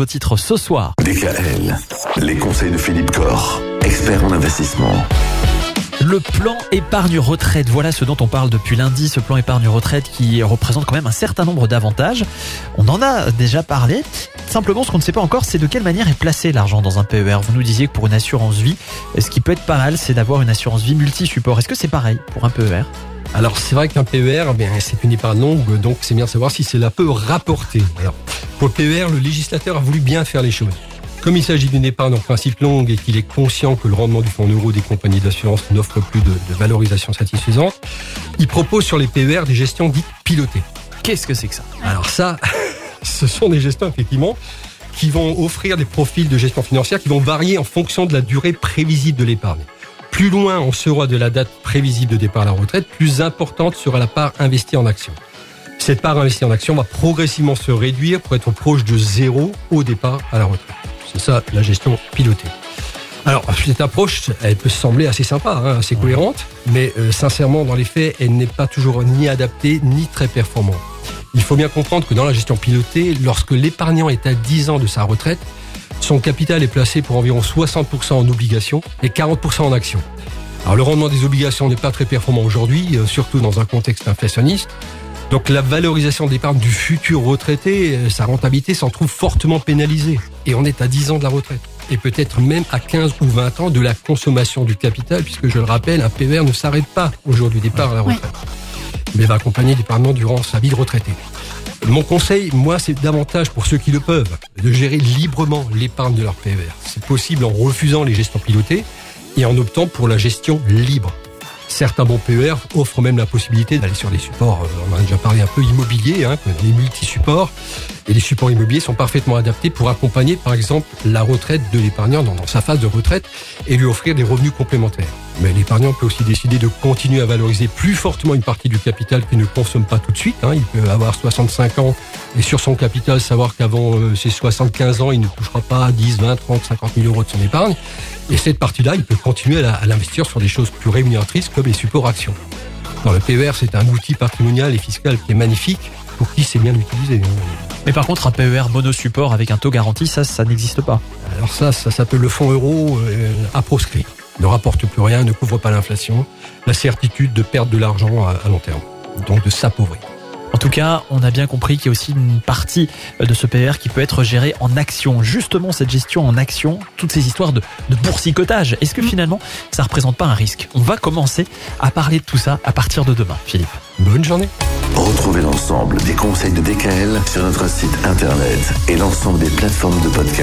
nouveau titre ce soir. DKL, les conseils de Philippe Corr, expert en investissement. Le plan épargne retraite, voilà ce dont on parle depuis lundi, ce plan épargne retraite qui représente quand même un certain nombre d'avantages. On en a déjà parlé. Simplement, ce qu'on ne sait pas encore, c'est de quelle manière est placé l'argent dans un PER. Vous nous disiez que pour une assurance vie, ce qui peut être pas mal, c'est d'avoir une assurance vie multi-support. Est-ce que c'est pareil pour un PER alors c'est vrai qu'un PER, eh c'est une épargne longue, donc c'est bien de savoir si cela peut rapporter. Alors, pour le PER, le législateur a voulu bien faire les choses. Comme il s'agit d'une épargne en principe longue et qu'il est conscient que le rendement du fonds euro des compagnies d'assurance n'offre plus de, valorisation satisfaisante, il propose sur les PER des gestions dites pilotées. Qu'est-ce que c'est que ça? Alors ça, ce sont des gestions effectivement qui vont offrir des profils de gestion financière qui vont varier en fonction de la durée prévisible de l'épargne. Plus loin on sera de la date prévisible de départ à la retraite, plus importante sera la part investie en actions. Cette part investie en actions va progressivement se réduire pour être proche de zéro au départ à la retraite. C'est ça la gestion pilotée. Alors, cette approche, elle peut sembler assez sympa, hein, assez cohérente, mais euh, sincèrement, dans les faits, elle n'est pas toujours ni adaptée ni très performante. Il faut bien comprendre que dans la gestion pilotée, lorsque l'épargnant est à 10 ans de sa retraite, son capital est placé pour environ 60% en obligations et 40% en actions. Alors le rendement des obligations n'est pas très performant aujourd'hui, euh, surtout dans un contexte inflationniste. Donc la valorisation d'épargne du futur retraité, euh, sa rentabilité s'en trouve fortement pénalisée. Et on est à 10 ans de la retraite. Et peut-être même à 15 ou 20 ans de la consommation du capital, puisque je le rappelle, un PER ne s'arrête pas aujourd'hui départ à la retraite. Mais va accompagner l'épargnant durant sa vie de retraité. Mon conseil, moi, c'est davantage pour ceux qui le peuvent, de gérer librement l'épargne de leur PER. C'est possible en refusant les gestions pilotées et en optant pour la gestion libre. Certains bons PER offrent même la possibilité d'aller sur des supports, euh, on en a déjà parlé un peu, immobiliers, hein, les multi-supports. Et les supports immobiliers sont parfaitement adaptés pour accompagner, par exemple, la retraite de l'épargnant dans, sa phase de retraite et lui offrir des revenus complémentaires. Mais l'épargnant peut aussi décider de continuer à valoriser plus fortement une partie du capital qu'il ne consomme pas tout de suite. Hein. Il peut avoir 65 ans et sur son capital savoir qu'avant euh, ses 75 ans, il ne touchera pas 10, 20, 30, 50 000 euros de son épargne. Et cette partie-là, il peut continuer à l'investir sur des choses plus rémunératrices comme les supports actions. Dans le PER, c'est un outil patrimonial et fiscal qui est magnifique pour qui sait bien l'utiliser. Mais par contre, un PER monosupport avec un taux garanti, ça, ça n'existe pas. Alors ça, ça s'appelle le fonds euro euh, à proscrit. Ne rapporte plus rien, ne couvre pas l'inflation, la certitude de perdre de l'argent à long terme, donc de s'appauvrir. En tout cas, on a bien compris qu'il y a aussi une partie de ce PER qui peut être gérée en action. Justement, cette gestion en action, toutes ces histoires de, de boursicotage, est-ce que mm. finalement, ça représente pas un risque? On va commencer à parler de tout ça à partir de demain, Philippe. Bonne journée. Retrouvez l'ensemble des conseils de DKL sur notre site internet et l'ensemble des plateformes de podcast.